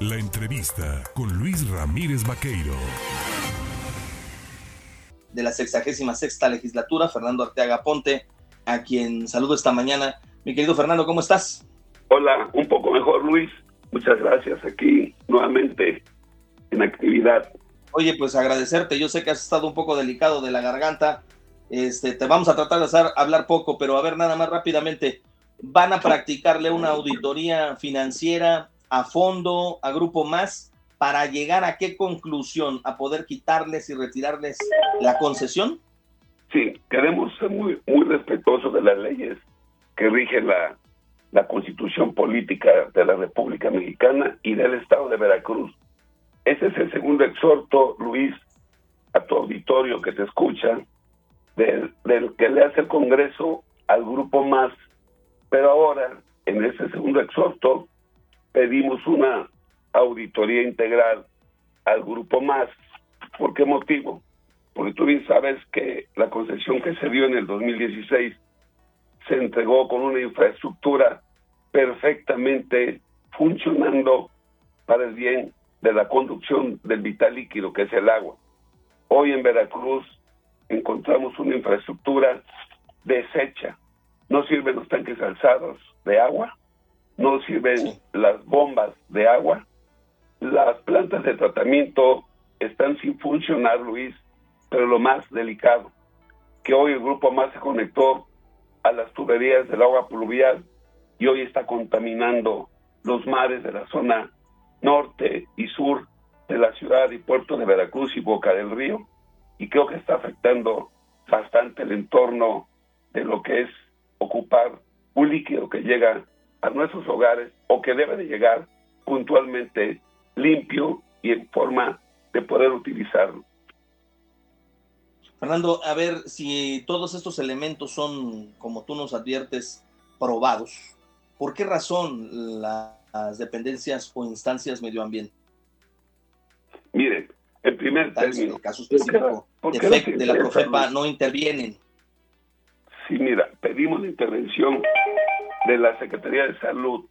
La entrevista con Luis Ramírez Vaqueiro. De la 66 legislatura, Fernando Arteaga Ponte, a quien saludo esta mañana. Mi querido Fernando, ¿cómo estás? Hola, un poco mejor Luis. Muchas gracias aquí nuevamente en actividad. Oye, pues agradecerte. Yo sé que has estado un poco delicado de la garganta. Este, te vamos a tratar de hacer hablar poco, pero a ver nada más rápidamente. ¿Van a practicarle una auditoría financiera a fondo, a Grupo Más, para llegar a qué conclusión? ¿A poder quitarles y retirarles la concesión? Sí, queremos ser muy, muy respetuosos de las leyes que rigen la, la constitución política de la República Mexicana y del Estado de Veracruz. Ese es el segundo exhorto, Luis, a tu auditorio que te escucha, del, del que le hace el Congreso al Grupo Más. Pero ahora, en ese segundo exhorto, pedimos una auditoría integral al grupo más. ¿Por qué motivo? Porque tú bien sabes que la concesión que se dio en el 2016 se entregó con una infraestructura perfectamente funcionando para el bien de la conducción del vital líquido que es el agua. Hoy en Veracruz encontramos una infraestructura deshecha. No sirven los tanques alzados de agua, no sirven las bombas de agua, las plantas de tratamiento están sin funcionar, Luis, pero lo más delicado, que hoy el grupo más se conectó a las tuberías del agua pluvial y hoy está contaminando los mares de la zona norte y sur de la ciudad y puerto de Veracruz y Boca del Río, y creo que está afectando bastante el entorno de lo que es ocupar un líquido que llega a nuestros hogares o que debe de llegar puntualmente limpio y en forma de poder utilizarlo. Fernando, a ver si todos estos elementos son, como tú nos adviertes, probados. ¿Por qué razón las dependencias o instancias medio ambiente? Mire, en primer término, el caso específico de la Profepa no intervienen. Sí, mira, pedimos la intervención de la Secretaría de Salud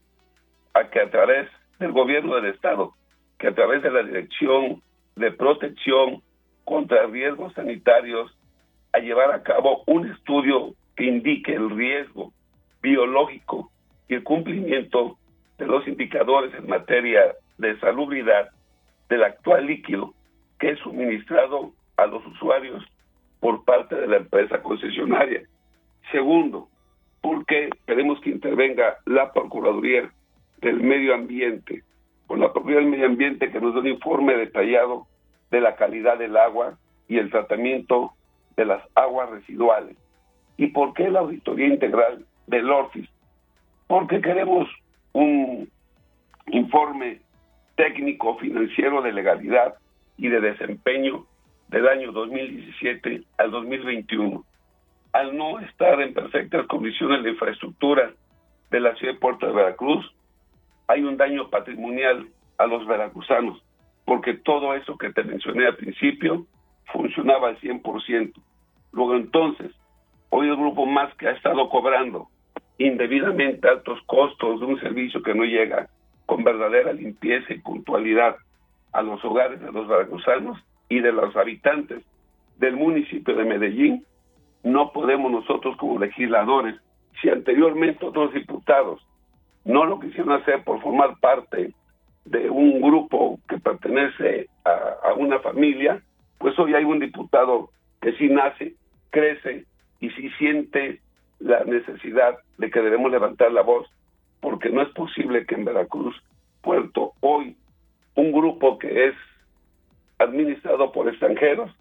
a que a través del gobierno del Estado, que a través de la Dirección de Protección contra Riesgos Sanitarios, a llevar a cabo un estudio que indique el riesgo biológico y el cumplimiento de los indicadores en materia de salubridad del actual líquido que es suministrado a los usuarios por parte de la empresa concesionaria. Segundo, porque queremos que intervenga la Procuraduría del Medio Ambiente, con la Procuraduría del Medio Ambiente que nos dé un informe detallado de la calidad del agua y el tratamiento de las aguas residuales. ¿Y por qué la auditoría integral del ORFIS? Porque queremos un informe técnico financiero de legalidad y de desempeño del año 2017 al 2021 al no estar en perfectas condiciones de infraestructura de la ciudad de Puerto de Veracruz, hay un daño patrimonial a los veracruzanos, porque todo eso que te mencioné al principio funcionaba al 100%. Luego entonces, hoy el grupo más que ha estado cobrando indebidamente altos costos de un servicio que no llega con verdadera limpieza y puntualidad a los hogares de los veracruzanos y de los habitantes del municipio de Medellín, no podemos nosotros como legisladores, si anteriormente otros diputados no lo quisieron hacer por formar parte de un grupo que pertenece a, una familia, pues hoy hay un diputado que sí nace, crece y sí siente la necesidad de que debemos levantar la voz, porque no es posible que en Veracruz, Puerto, hoy un grupo que es administrado por extranjeros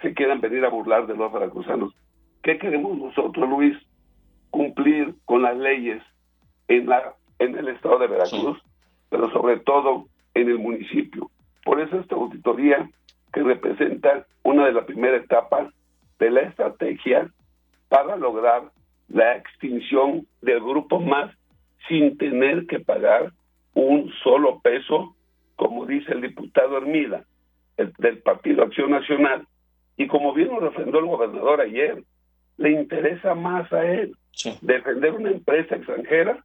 se quieran venir a burlar de los veracruzanos. ¿Qué queremos nosotros, Luis? Cumplir con las leyes en, la, en el estado de Veracruz, pero sobre todo en el municipio. Por eso esta auditoría que representa una de las primeras etapas de la estrategia para lograr la extinción del grupo más sin tener que pagar un solo peso, como dice el diputado Hermida, del Partido Acción Nacional, y como bien lo refrendó el gobernador ayer, le interesa más a él defender una empresa extranjera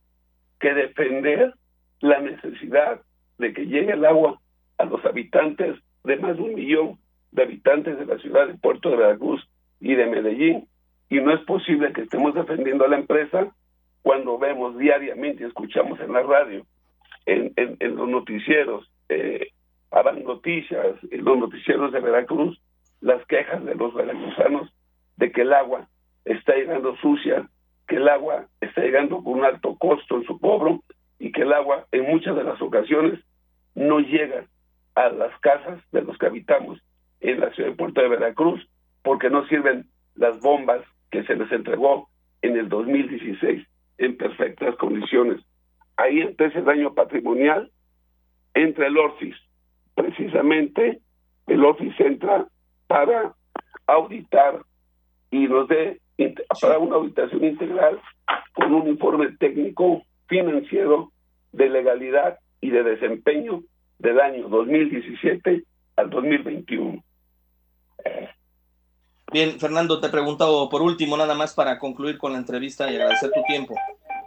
que defender la necesidad de que llegue el agua a los habitantes de más de un millón de habitantes de la ciudad de Puerto de Veracruz y de Medellín. Y no es posible que estemos defendiendo a la empresa cuando vemos diariamente, escuchamos en la radio, en, en, los noticieros, eh, habrán noticias, en los noticieros de Veracruz, las quejas de los veracruzanos de que el agua está llegando sucia, que el agua está llegando con un alto costo en su cobro y que el agua en muchas de las ocasiones no llega a las casas de los que habitamos en la ciudad de Puerto de Veracruz porque no sirven las bombas que se les entregó en el 2016 en perfectas condiciones. Ahí empieza el daño patrimonial entre el ORFIS. Precisamente el ORFIS entra para auditar y nos dé para una auditación integral con un informe técnico financiero de legalidad y de desempeño del año 2017 al 2021. Bien, Fernando, te pregunto por último, nada más para concluir con la entrevista y agradecer tu tiempo.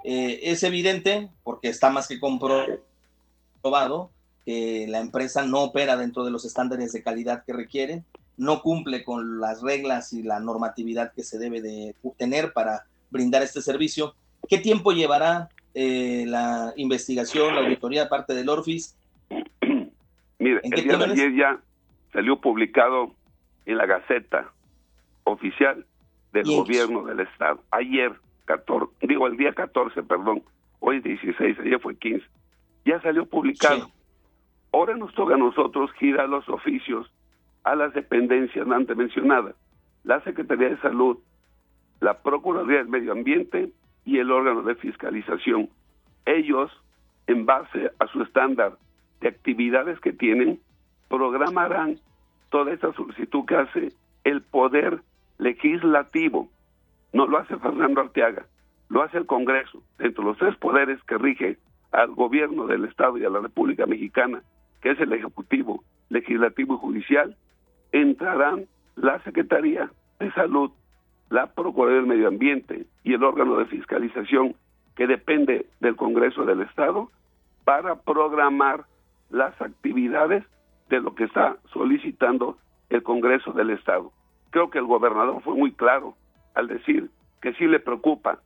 Eh, es evidente, porque está más que comprobado, que la empresa no opera dentro de los estándares de calidad que requiere, no cumple con las reglas y la normatividad que se debe de tener para brindar este servicio. ¿Qué tiempo llevará eh, la investigación, la auditoría parte del Orfis? Mire, el día de ayer ya salió publicado en la Gaceta oficial del gobierno del Estado. Ayer, 14, digo el día 14, perdón, hoy es 16, ayer fue 15. Ya salió publicado. Ahora nos toca a nosotros girar los oficios a las dependencias antes mencionadas, la Secretaría de Salud, la Procuraduría del Medio Ambiente y el órgano de fiscalización. Ellos, en base a su estándar de actividades que tienen, programarán toda esta solicitud que hace el Poder legislativo. No lo hace Fernando Arteaga, lo hace el Congreso, dentro de los tres poderes que rige al gobierno del Estado y a la República Mexicana, que es el Ejecutivo, Legislativo y Judicial, entrarán la Secretaría de Salud, la Procuraduría del Medio Ambiente y el órgano de fiscalización que depende del Congreso del Estado para programar las actividades de lo que está solicitando el Congreso del Estado. Creo que el gobernador fue muy claro al decir que sí le preocupa,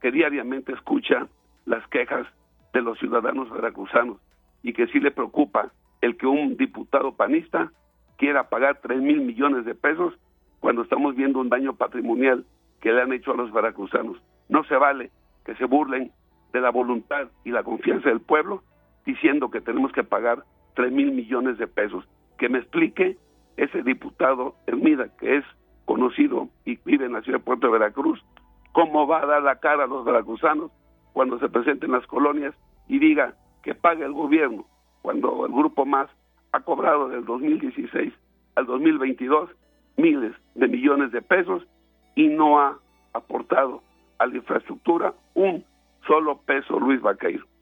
que diariamente escucha las quejas de los ciudadanos veracruzanos y que sí le preocupa el que un diputado panista quiera pagar tres mil millones de pesos cuando estamos viendo un daño patrimonial que le han hecho a los veracruzanos. No se vale que se burlen de la voluntad y la confianza del pueblo diciendo que tenemos que pagar tres mil millones de pesos. Que me explique ese diputado Hermida, que es conocido y vive en la ciudad de Puerto de Veracruz, cómo va a dar la cara a los veracruzanos cuando se presenten las colonias y diga que pague el gobierno, cuando el grupo más ha cobrado del 2016 al 2022 miles de millones de pesos y no ha aportado a la infraestructura un solo peso Luis Vaqueiro.